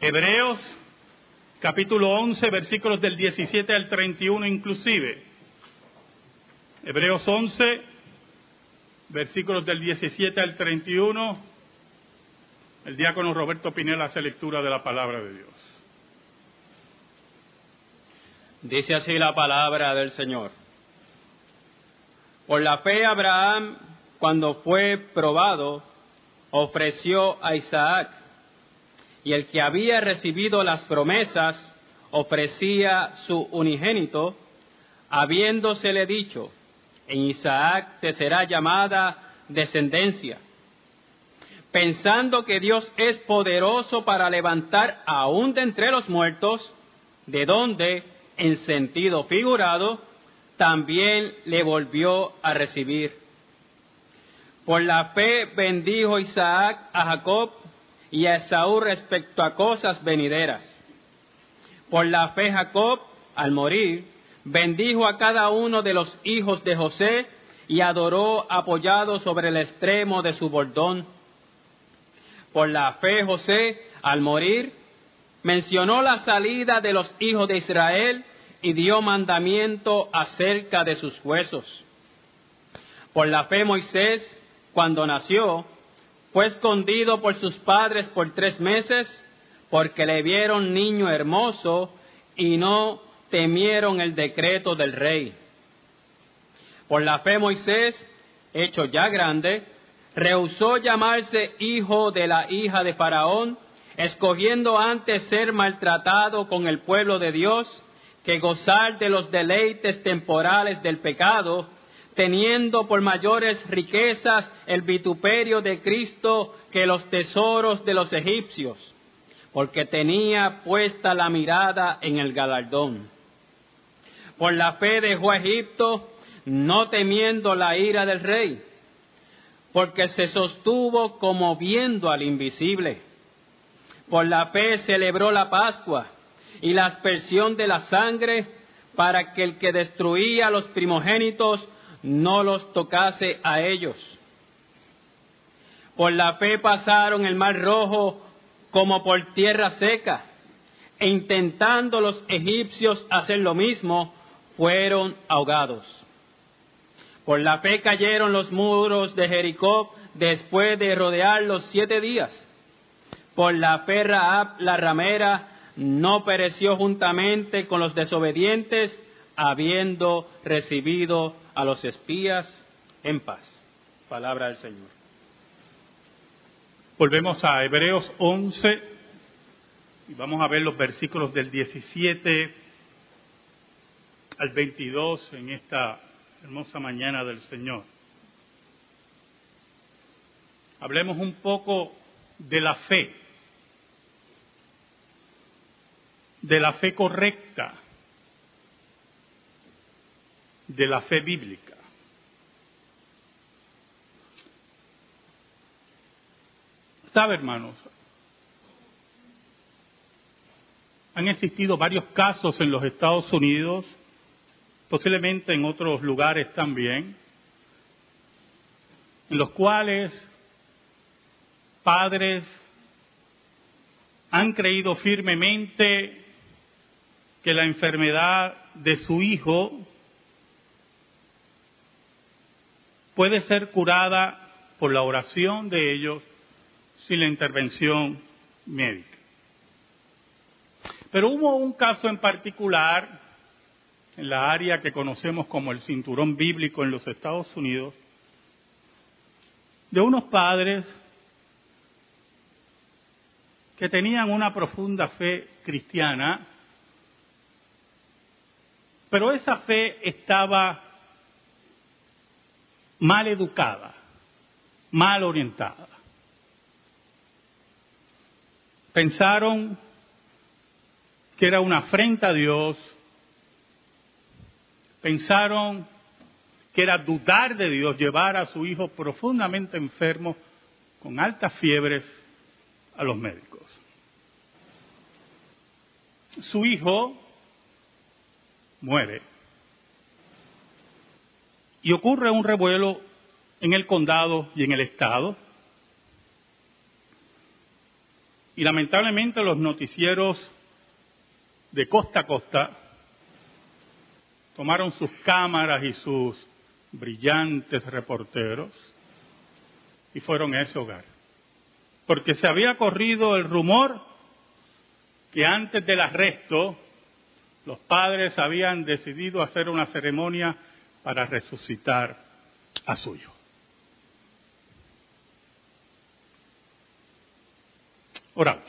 Hebreos capítulo 11, versículos del 17 al 31 inclusive. Hebreos 11, versículos del 17 al 31. El diácono Roberto Pinela hace lectura de la palabra de Dios. Dice así la palabra del Señor. Por la fe Abraham, cuando fue probado, ofreció a Isaac, y el que había recibido las promesas ofrecía su unigénito, habiéndosele dicho, en Isaac te será llamada descendencia, pensando que Dios es poderoso para levantar aún de entre los muertos, de donde, en sentido figurado, también le volvió a recibir. Por la fe bendijo Isaac a Jacob y a Esaú respecto a cosas venideras. Por la fe Jacob, al morir, bendijo a cada uno de los hijos de José y adoró apoyado sobre el extremo de su bordón. Por la fe José, al morir, mencionó la salida de los hijos de Israel y dio mandamiento acerca de sus huesos. Por la fe Moisés, cuando nació, fue escondido por sus padres por tres meses porque le vieron niño hermoso y no temieron el decreto del rey. Por la fe Moisés, hecho ya grande, rehusó llamarse hijo de la hija de Faraón, escogiendo antes ser maltratado con el pueblo de Dios que gozar de los deleites temporales del pecado, teniendo por mayores riquezas el vituperio de Cristo que los tesoros de los egipcios, porque tenía puesta la mirada en el galardón. Por la fe dejó a Egipto, no temiendo la ira del rey, porque se sostuvo como viendo al invisible. Por la fe celebró la Pascua y la aspersión de la sangre para que el que destruía a los primogénitos no los tocase a ellos. Por la fe pasaron el mar rojo como por tierra seca, e intentando los egipcios hacer lo mismo, fueron ahogados. Por la fe cayeron los muros de Jericó después de rodearlos siete días. Por la fe Raab, la ramera, no pereció juntamente con los desobedientes, habiendo recibido a los espías en paz. Palabra del Señor. Volvemos a Hebreos 11 y vamos a ver los versículos del 17 al 22 en esta hermosa mañana del Señor. Hablemos un poco de la fe de la fe correcta, de la fe bíblica. ¿Sabe, hermanos? Han existido varios casos en los Estados Unidos, posiblemente en otros lugares también, en los cuales padres han creído firmemente que la enfermedad de su hijo puede ser curada por la oración de ellos sin la intervención médica. Pero hubo un caso en particular en la área que conocemos como el cinturón bíblico en los Estados Unidos, de unos padres que tenían una profunda fe cristiana, pero esa fe estaba mal educada, mal orientada. Pensaron que era una afrenta a Dios, pensaron que era dudar de Dios llevar a su hijo profundamente enfermo con altas fiebres a los médicos. Su hijo muere. Y ocurre un revuelo en el condado y en el estado. Y lamentablemente los noticieros de costa a costa tomaron sus cámaras y sus brillantes reporteros y fueron a ese hogar. Porque se había corrido el rumor que antes del arresto los padres habían decidido hacer una ceremonia para resucitar a su hijo. Oramos.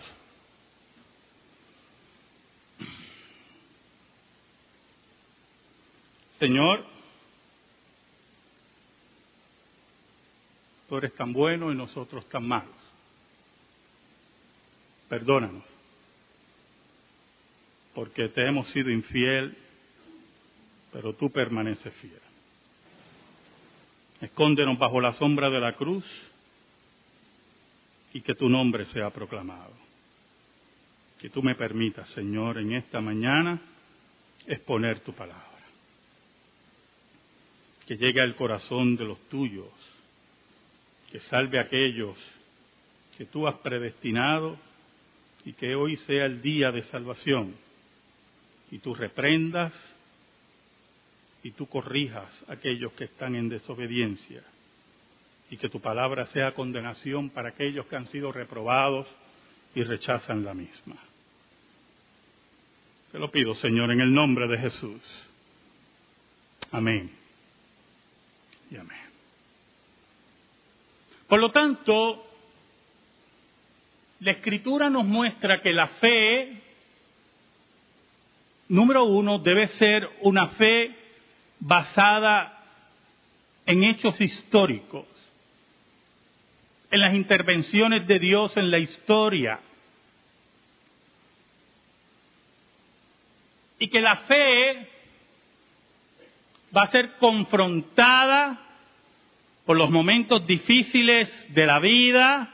Señor, tú eres tan bueno y nosotros tan malos. Perdónanos, porque te hemos sido infiel, pero tú permaneces fiel. Escóndenos bajo la sombra de la cruz y que tu nombre sea proclamado. Que tú me permitas, Señor, en esta mañana exponer tu palabra. Que llegue al corazón de los tuyos, que salve a aquellos que tú has predestinado y que hoy sea el día de salvación. Y tú reprendas y tú corrijas a aquellos que están en desobediencia y que tu palabra sea condenación para aquellos que han sido reprobados y rechazan la misma. Te lo pido, Señor, en el nombre de Jesús. Amén. Y amén. Por lo tanto, la escritura nos muestra que la fe, número uno, debe ser una fe basada en hechos históricos en las intervenciones de Dios en la historia. Y que la fe va a ser confrontada por los momentos difíciles de la vida,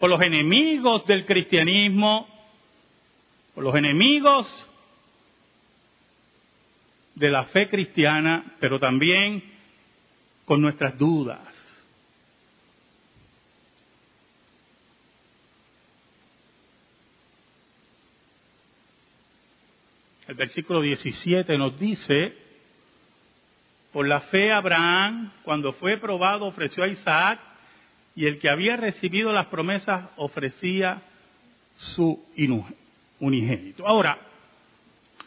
por los enemigos del cristianismo, por los enemigos de la fe cristiana, pero también con nuestras dudas. el versículo 17 nos dice, por la fe Abraham, cuando fue probado, ofreció a Isaac, y el que había recibido las promesas ofrecía su unigénito. Ahora,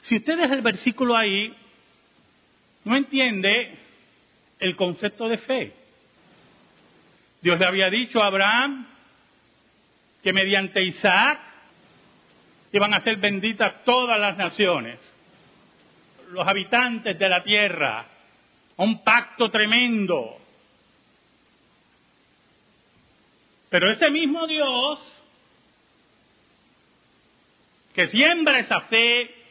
si usted deja el versículo ahí, no entiende el concepto de fe. Dios le había dicho a Abraham que mediante Isaac iban a ser benditas todas las naciones, los habitantes de la tierra, un pacto tremendo. Pero ese mismo Dios que siembra esa fe,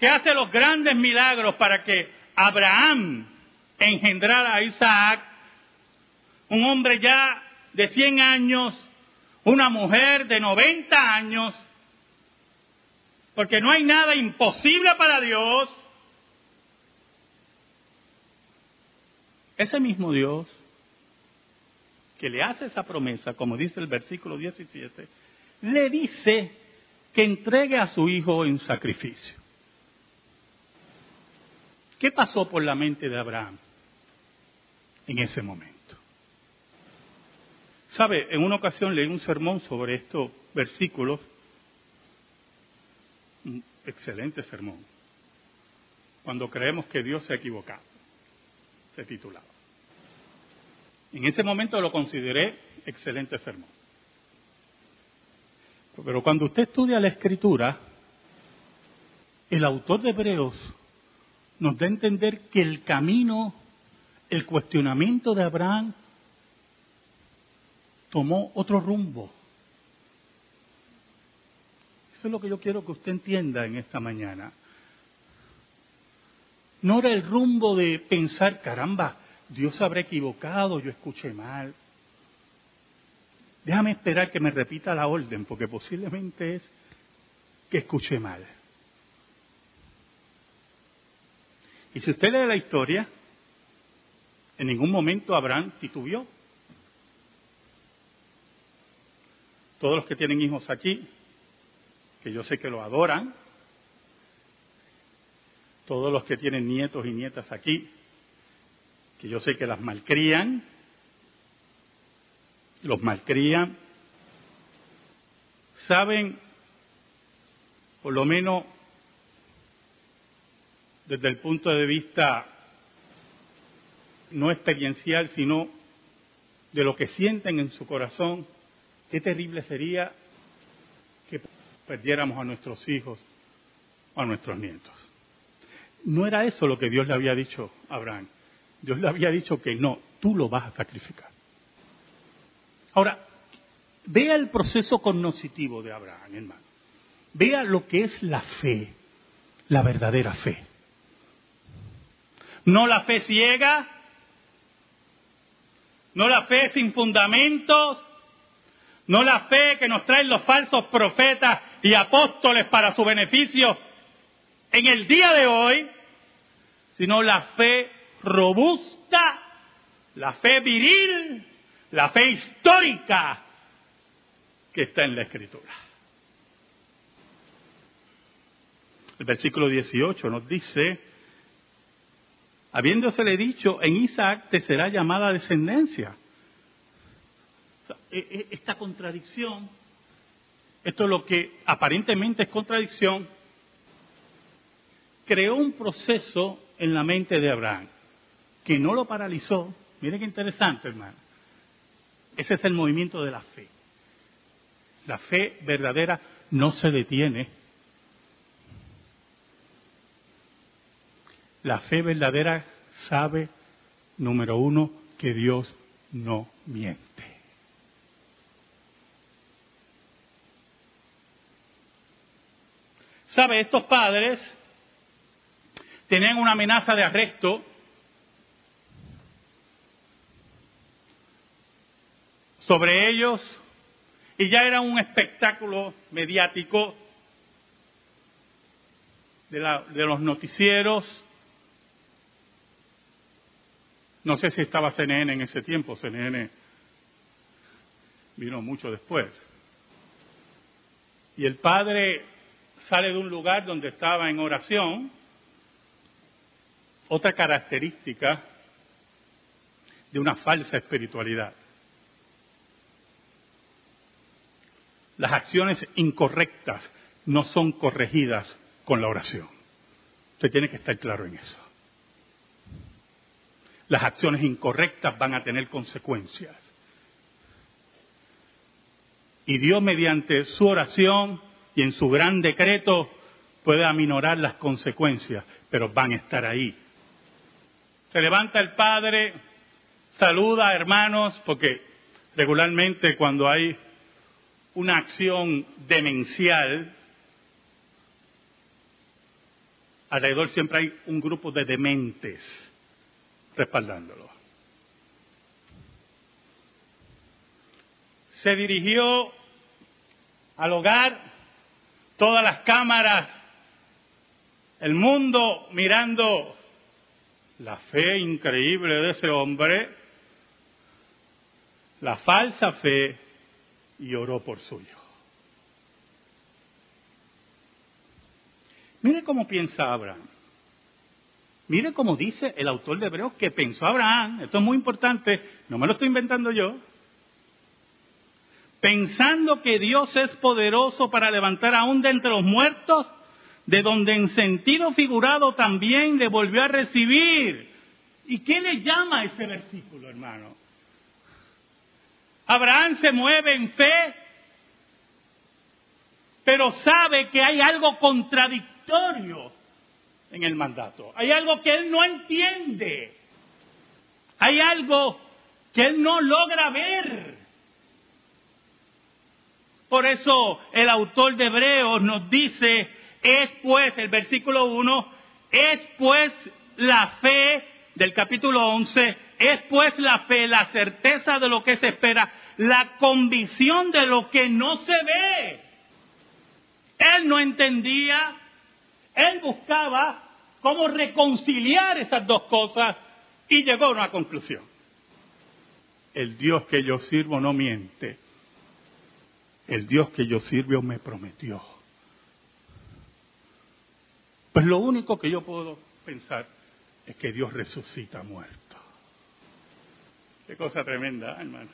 que hace los grandes milagros para que Abraham engendrara a Isaac, un hombre ya de 100 años, una mujer de 90 años, porque no hay nada imposible para Dios. Ese mismo Dios que le hace esa promesa, como dice el versículo 17, le dice que entregue a su hijo en sacrificio. ¿Qué pasó por la mente de Abraham en ese momento? Sabe, en una ocasión leí un sermón sobre estos versículos un excelente sermón. Cuando creemos que Dios se ha equivocado, se titulaba. En ese momento lo consideré excelente sermón. Pero cuando usted estudia la escritura, el autor de Hebreos nos da a entender que el camino, el cuestionamiento de Abraham tomó otro rumbo. Eso es lo que yo quiero que usted entienda en esta mañana. No era el rumbo de pensar, caramba, Dios habrá equivocado, yo escuché mal. Déjame esperar que me repita la orden, porque posiblemente es que escuché mal. Y si usted lee la historia, en ningún momento Abraham titubeó. todos los que tienen hijos aquí, que yo sé que lo adoran, todos los que tienen nietos y nietas aquí, que yo sé que las malcrían, los malcrían, saben, por lo menos desde el punto de vista no experiencial, sino de lo que sienten en su corazón, qué terrible sería que perdiéramos a nuestros hijos o a nuestros nietos. No era eso lo que Dios le había dicho a Abraham. Dios le había dicho que no, tú lo vas a sacrificar. Ahora, vea el proceso cognoscitivo de Abraham, hermano. Vea lo que es la fe, la verdadera fe. No la fe ciega, no la fe sin fundamentos, no la fe que nos traen los falsos profetas y apóstoles para su beneficio en el día de hoy, sino la fe robusta, la fe viril, la fe histórica que está en la Escritura. El versículo 18 nos dice, habiéndosele dicho, en Isaac te será llamada descendencia. E, e, esta contradicción, esto es lo que aparentemente es contradicción, creó un proceso en la mente de Abraham que no lo paralizó. Mire qué interesante, hermano. Ese es el movimiento de la fe. La fe verdadera no se detiene. La fe verdadera sabe, número uno, que Dios no miente. ¿Sabe? Estos padres tenían una amenaza de arresto sobre ellos y ya era un espectáculo mediático de, de, los noticieros. No sé si estaba CNN en ese tiempo, CNN vino mucho después. Y el padre sale de un lugar donde estaba en oración. Otra característica de una falsa espiritualidad. las acciones incorrectas no son corregidas con la oración. Usted tiene que estar claro en eso. Las acciones incorrectas van a tener consecuencias. Y Dios mediante su oración y en su gran decreto puede aminorar las consecuencias, pero van a estar ahí. Se levanta el Padre, saluda hermanos, porque regularmente cuando hay una acción demencial, alrededor siempre hay un grupo de dementes respaldándolo. Se dirigió al hogar, todas las cámaras, el mundo mirando la fe increíble de ese hombre, la falsa fe y oró por su hijo. Mire cómo piensa Abraham. Mire cómo dice el autor de Hebreos que pensó Abraham. Esto es muy importante, no me lo estoy inventando yo. Pensando que Dios es poderoso para levantar aún de entre los muertos, de donde en sentido figurado también le volvió a recibir. ¿Y qué le llama ese versículo, hermano? Abraham se mueve en fe, pero sabe que hay algo contradictorio en el mandato. Hay algo que él no entiende. Hay algo que él no logra ver. Por eso el autor de Hebreos nos dice, es pues, el versículo 1, es pues la fe del capítulo 11, es pues la fe, la certeza de lo que se espera, la convicción de lo que no se ve. Él no entendía, él buscaba cómo reconciliar esas dos cosas y llegó a una conclusión. El Dios que yo sirvo no miente. el Dios que yo sirvo me prometió. Pues lo único que yo puedo pensar es que Dios resucita muerto. Qué cosa tremenda, hermano.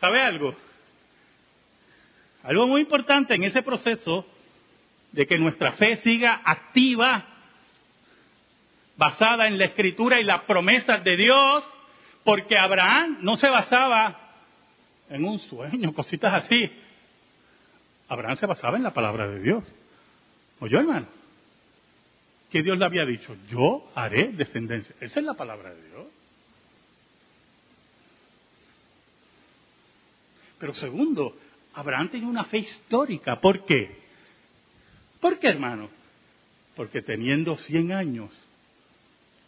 ¿Sabe algo? Algo muy importante en ese proceso de que nuestra fe siga activa, basada en la escritura y las promesas de Dios, porque Abraham no se basaba en un sueño, cositas así. Abraham se basaba en la palabra de Dios. ¿Oyó, hermano? Que Dios le había dicho, yo haré descendencia. Esa es la palabra de Dios. Pero segundo, Abraham tenía una fe histórica. ¿Por qué? ¿Por qué, hermano? Porque teniendo 100 años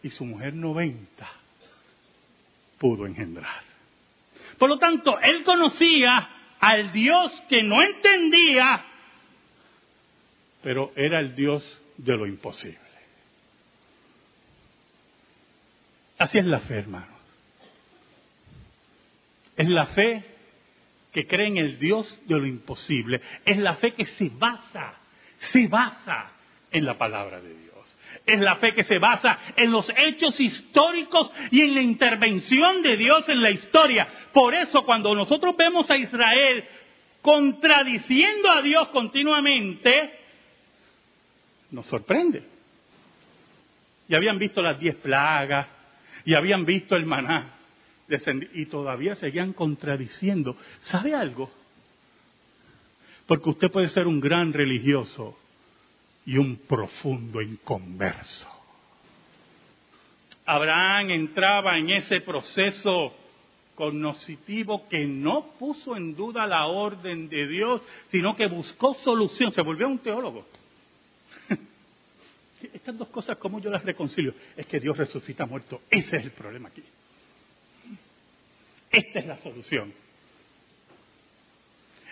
y su mujer 90, pudo engendrar. Por lo tanto, él conocía al Dios que no entendía, pero era el Dios de lo imposible. Así es la fe, hermano. Es la fe que cree en el Dios de lo imposible. Es la fe que se basa, se basa en la palabra de Dios. Es la fe que se basa en los hechos históricos y en la intervención de Dios en la historia. Por eso cuando nosotros vemos a Israel contradiciendo a Dios continuamente, nos sorprende. Y habían visto las diez plagas, y habían visto el maná, y todavía seguían contradiciendo. ¿Sabe algo? Porque usted puede ser un gran religioso y un profundo inconverso. Abraham entraba en ese proceso cognoscitivo que no puso en duda la orden de Dios, sino que buscó solución, se volvió un teólogo. Estas dos cosas, ¿cómo yo las reconcilio? Es que Dios resucita muerto. Ese es el problema aquí. Esta es la solución.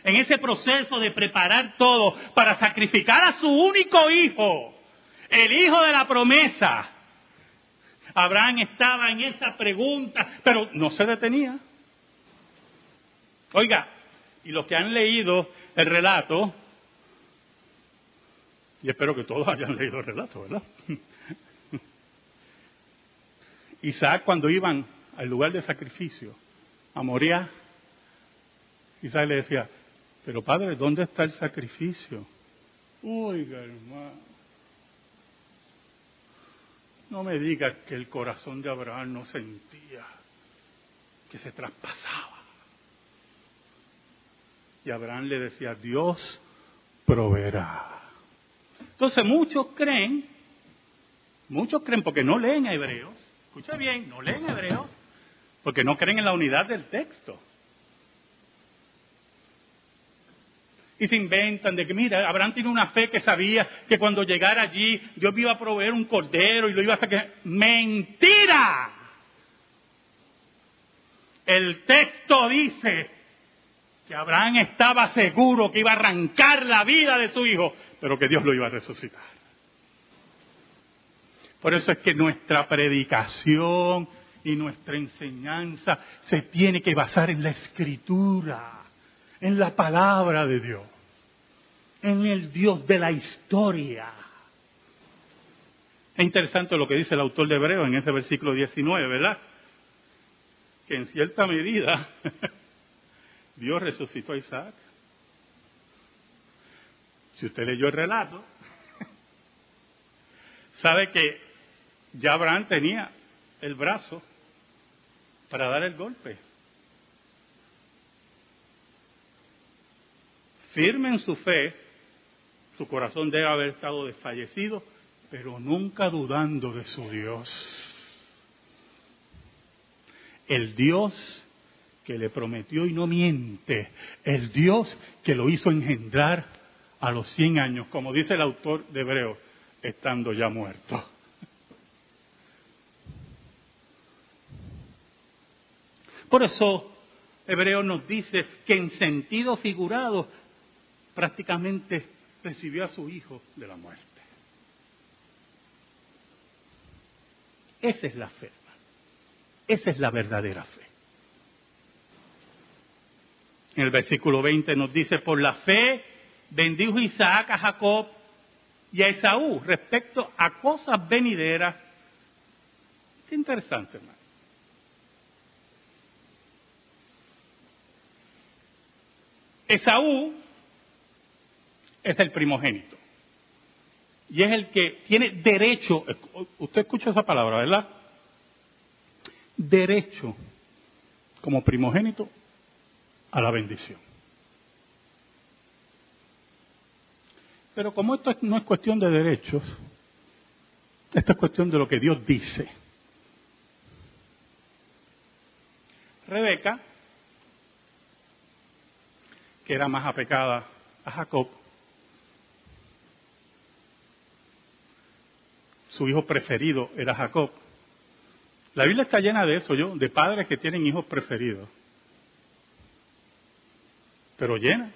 En ese proceso de preparar todo para sacrificar a su único hijo, el hijo de la promesa, Abraham estaba en esa pregunta, pero no se detenía. Oiga, y los que han leído el relato, y espero que todos hayan leído el relato, ¿verdad? Isaac cuando iban al lugar de sacrificio, a Moria, Isaac le decía, pero padre, ¿dónde está el sacrificio? Oiga, hermano. No me digas que el corazón de Abraham no sentía, que se traspasaba. Y Abraham le decía, Dios proveerá. Entonces muchos creen, muchos creen porque no leen a hebreos, escucha bien, no leen hebreos, porque no creen en la unidad del texto. Y se inventan de que, mira, Abraham tiene una fe que sabía que cuando llegara allí Dios iba a proveer un cordero y lo iba a sacar. ¡Mentira! El texto dice que Abraham estaba seguro que iba a arrancar la vida de su hijo, pero que Dios lo iba a resucitar. Por eso es que nuestra predicación y nuestra enseñanza se tiene que basar en la escritura, en la palabra de Dios, en el Dios de la historia. Es interesante lo que dice el autor de Hebreo en ese versículo 19, ¿verdad? Que en cierta medida Dios resucitó a Isaac. Si usted leyó el relato, sabe que ya Abraham tenía el brazo para dar el golpe. Firme en su fe, su corazón debe haber estado desfallecido, pero nunca dudando de su Dios. El Dios que le prometió y no miente, el Dios que lo hizo engendrar a los 100 años, como dice el autor de Hebreo, estando ya muerto. Por eso Hebreo nos dice que en sentido figurado prácticamente recibió a su hijo de la muerte. Esa es la fe, esa es la verdadera fe. En el versículo 20 nos dice, por la fe bendijo Isaac a Jacob y a Esaú respecto a cosas venideras. Qué interesante, hermano. Esaú es el primogénito. Y es el que tiene derecho, usted escucha esa palabra, ¿verdad? Derecho como primogénito a la bendición. Pero como esto no es cuestión de derechos, esto es cuestión de lo que Dios dice. Rebeca, que era más apegada a Jacob, su hijo preferido era Jacob. La Biblia está llena de eso, yo, de padres que tienen hijos preferidos. Pero llena.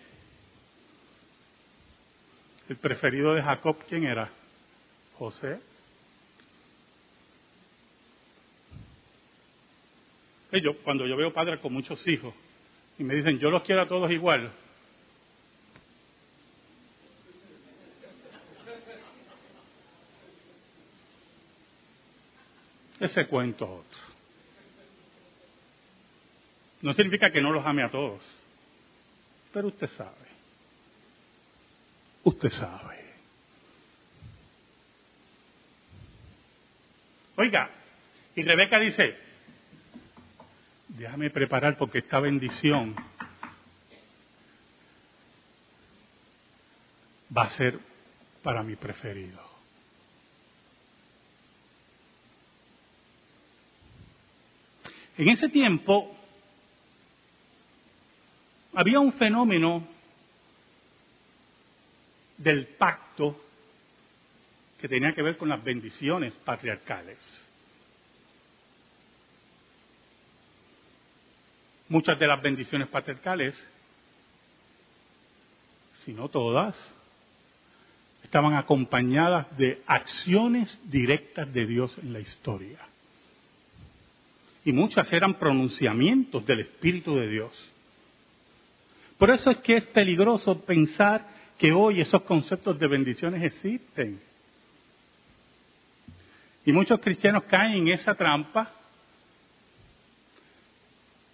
El preferido de Jacob, ¿quién era? José. Yo, cuando yo veo padres con muchos hijos y me dicen, yo los quiero a todos igual, ese cuento otro. No significa que no los ame a todos, pero usted sabe. Usted sabe. Oiga, y Rebeca dice, déjame preparar porque esta bendición va a ser para mi preferido. En ese tiempo había un fenómeno del pacto que tenía que ver con las bendiciones patriarcales. Muchas de las bendiciones patriarcales, si no todas, estaban acompañadas de acciones directas de Dios en la historia y muchas eran pronunciamientos del Espíritu de Dios. Por eso es que es peligroso pensar que hoy esos conceptos de bendiciones existen. Y muchos cristianos caen en esa trampa.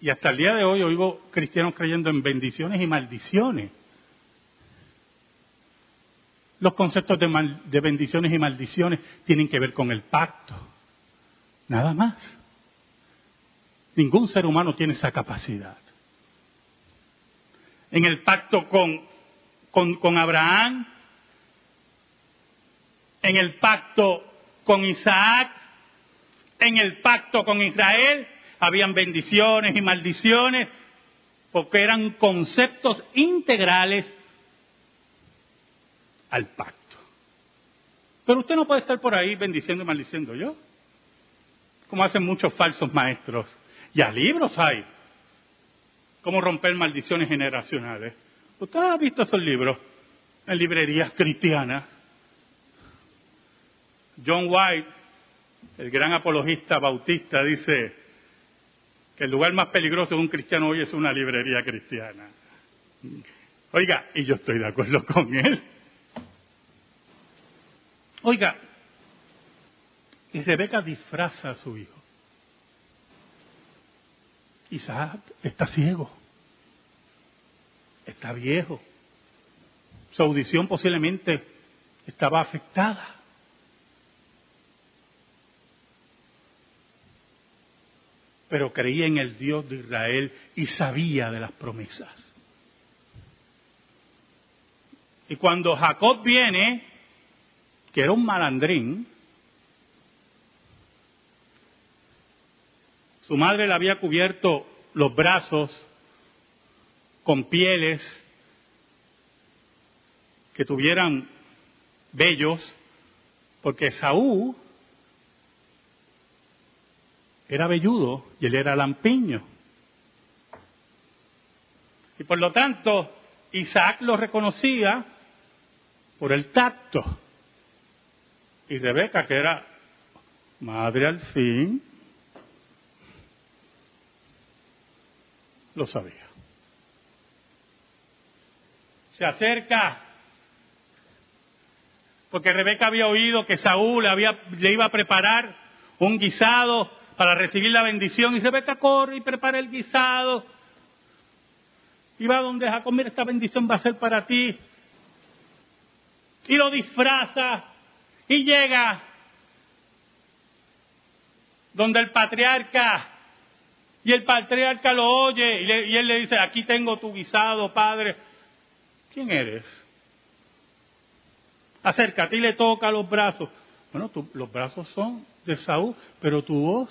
Y hasta el día de hoy oigo cristianos creyendo en bendiciones y maldiciones. Los conceptos de, de bendiciones y maldiciones tienen que ver con el pacto. Nada más. Ningún ser humano tiene esa capacidad. En el pacto con, con, Abraham, en el pacto con Isaac, en el pacto con Israel, habían bendiciones y maldiciones, porque eran conceptos integrales al pacto. Pero usted no puede estar por ahí bendiciendo y maldiciendo yo, como hacen muchos falsos maestros ya libros hay. Cómo romper maldiciones generacionales. ¿Usted ha visto esos libros en librerías cristianas? John White, el gran apologista bautista, dice que el lugar más peligroso de un cristiano hoy es una librería cristiana. Oiga, y yo estoy de acuerdo con él. Oiga, y Rebeca disfraza a su hijo. Isaac está ciego, está viejo, su audición posiblemente estaba afectada. Pero creía en el Dios de Israel y sabía de las promesas. Y cuando Jacob viene, que era un malandrín, Su madre le había cubierto los brazos con pieles que tuvieran vellos, porque Saúl era velludo y él era lampiño. Y por lo tanto, Isaac lo reconocía por el tacto. Y Rebeca, que era madre al fin, lo sabía. se acerca, porque Rebeca había oído que Saúl había, le iba a preparar un guisado para recibir la bendición, y Rebeca corre y prepara el guisado, y va donde Jacob, mira, esta bendición va a ser para ti, y lo disfraza, y llega donde el patriarca, y el patriarca lo oye, y, él le dice, aquí tengo tu guisado, padre. ¿Quién eres? Acércate y le toca los brazos. Bueno, los brazos son de Saúl, pero tu voz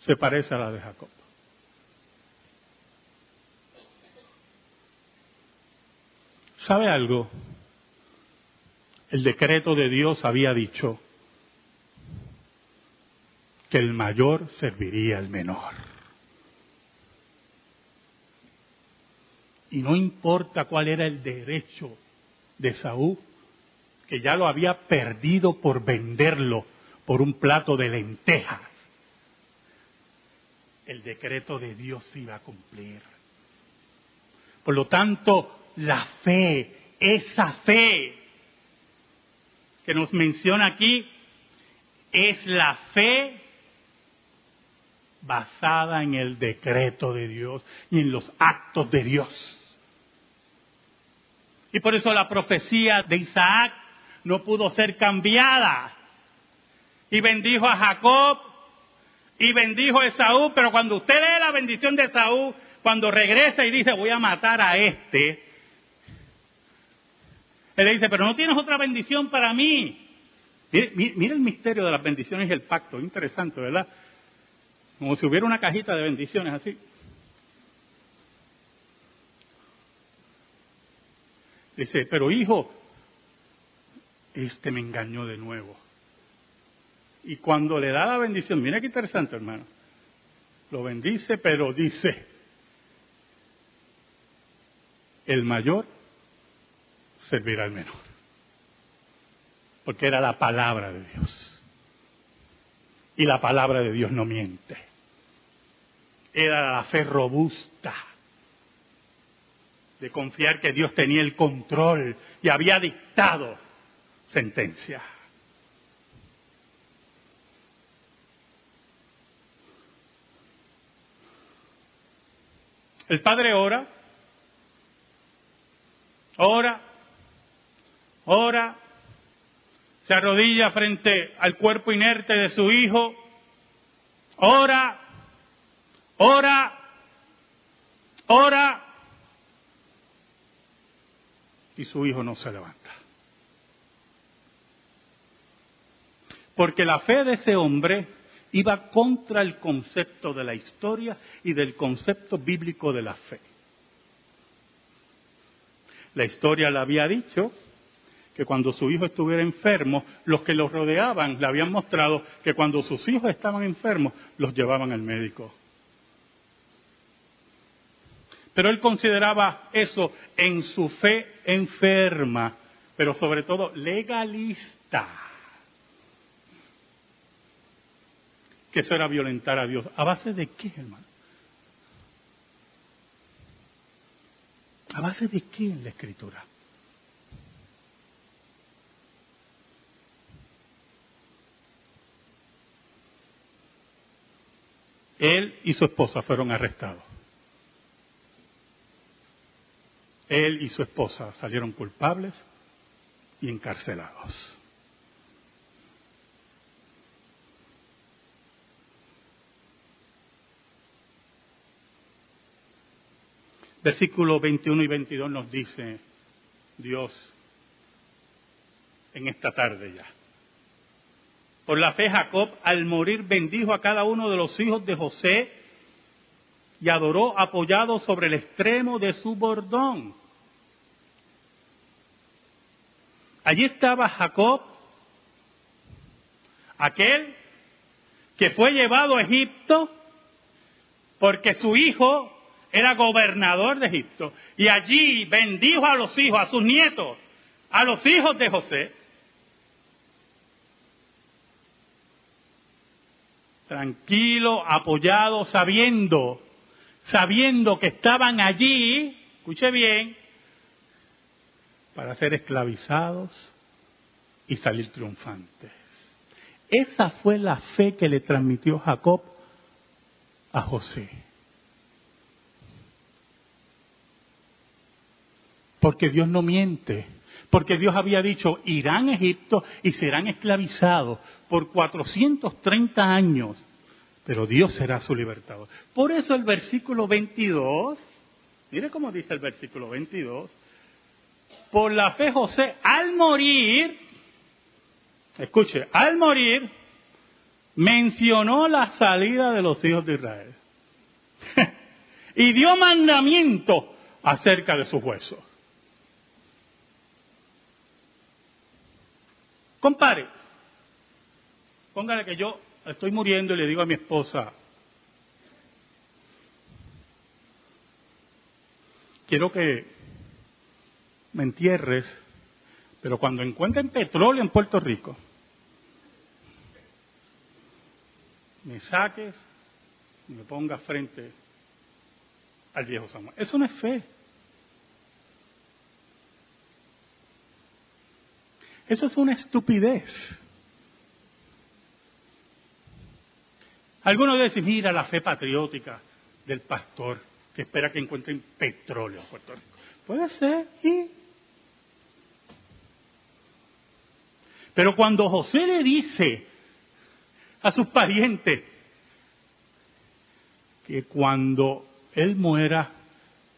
se parece a la de Jacob. ¿Sabe algo? El decreto de Dios había dicho, que el mayor serviría al menor. Y no importa cuál era el derecho de Saúl, que ya lo había perdido por venderlo por un plato de lentejas. El decreto de Dios iba a cumplir. Por lo tanto, la fe, esa fe que nos menciona aquí, es la fe basada en el decreto de Dios y en los actos de Dios. Y por eso la profecía de Isaac no pudo ser cambiada. Y bendijo a Jacob y bendijo a Esaú, pero cuando usted lee la bendición de Esaú, cuando regresa y dice voy a matar a este, él le dice, pero no tienes otra bendición para mí. Mire, el misterio de las bendiciones y el pacto, interesante, ¿verdad? Como si hubiera una cajita de bendiciones así. Dice, pero hijo, este me engañó de nuevo. Y cuando le da la bendición, mira qué interesante hermano, lo bendice, pero dice, el mayor servirá al menor. Porque era la palabra de Dios. Y la palabra de Dios no miente. Era la fe robusta de confiar que Dios tenía el control y había dictado sentencia. El padre ora, ora, ora, se arrodilla frente al cuerpo inerte de su hijo, ora, ora, ora, y su hijo no se levanta. Porque la fe de ese hombre iba contra el concepto de la historia y del concepto bíblico de la fe. La historia le había dicho que cuando su hijo estuviera enfermo, los que los rodeaban le habían mostrado que cuando sus hijos estaban enfermos, los llevaban al médico. Pero él consideraba eso en su fe enferma, pero sobre todo legalista. Que eso era violentar a Dios. ¿A base de qué, hermano? ¿A base de qué en la escritura? Él y su esposa fueron arrestados. Él y su esposa salieron culpables y encarcelados. Versículos 21 y 22 nos dice Dios en esta tarde ya. Por la fe Jacob al morir bendijo a cada uno de los hijos de José y adoró apoyado sobre el extremo de su bordón. Allí estaba Jacob, aquel que fue llevado a Egipto porque su hijo era gobernador de Egipto. Y allí bendijo a los hijos, a sus nietos, a los hijos de José. Tranquilo, apoyado, sabiendo, sabiendo que estaban allí, escuche bien, para ser esclavizados y salir triunfantes. Esa fue la fe que le transmitió Jacob a José. Porque Dios no miente. Porque Dios había dicho, irán a Egipto y serán esclavizados por 430 años. Pero Dios será su libertador. Por eso el versículo 22, mire cómo dice el versículo 22, por la fe José al morir, escuche, al morir, mencionó la salida de los hijos de Israel. y dio mandamiento acerca de sus huesos. Compare, póngale que yo estoy muriendo y le digo a mi esposa, quiero que me entierres, pero cuando encuentren petróleo en Puerto Rico, me saques y me pongas frente al viejo Samuel. Eso no es fe. Eso es una estupidez. Algunos dicen, mira la fe patriótica del pastor que espera que encuentren petróleo en Puerto Rico. Puede ser, Pero cuando José le dice a sus parientes que cuando él muera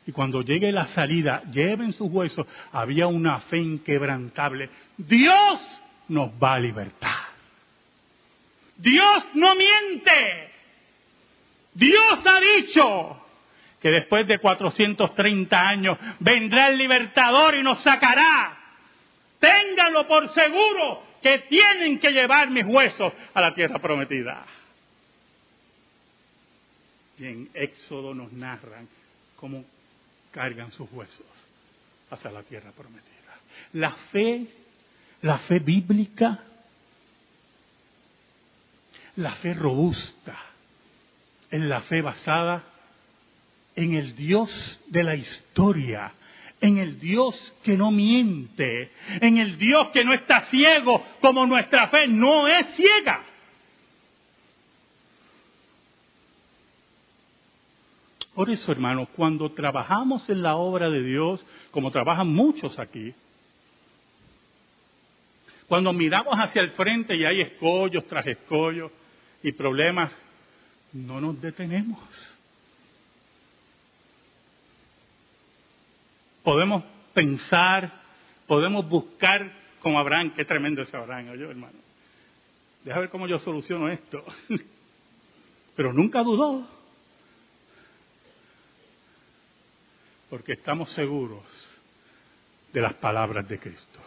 y cuando llegue la salida lleven sus huesos, había una fe inquebrantable. Dios nos va a libertar. Dios no miente. Dios ha dicho que después de 430 años vendrá el libertador y nos sacará. Ténganlo por seguro que tienen que llevar mis huesos a la tierra prometida. Y en Éxodo nos narran cómo cargan sus huesos hacia la tierra prometida. La fe, la fe bíblica, la fe robusta, es la fe basada en el Dios de la historia, en el Dios que no miente, en el Dios que no está ciego como nuestra fe no es ciega. Por eso, hermanos, cuando trabajamos en la obra de Dios, como trabajan muchos aquí, cuando miramos hacia el frente y hay escollos tras escollos y problemas, no nos detenemos. podemos pensar, podemos buscar como Abraham, qué tremendo ese Abraham, oye hermano. Deja ver cómo yo soluciono esto. Pero nunca dudó. Porque estamos seguros de las palabras de Cristo.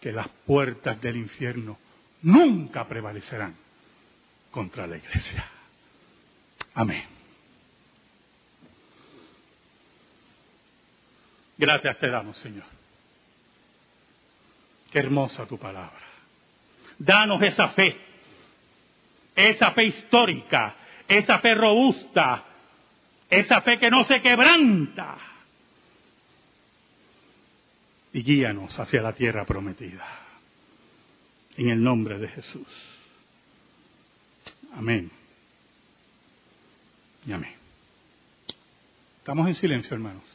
Que las puertas del infierno nunca prevalecerán contra la iglesia. Amén. Gracias te damos, Señor. Qué hermosa tu palabra. Danos esa fe, esa fe histórica, esa fe robusta, esa fe que no se quebranta. Y guíanos hacia la tierra prometida. En el nombre de Jesús. Amén. Y amén. Estamos en silencio, hermanos.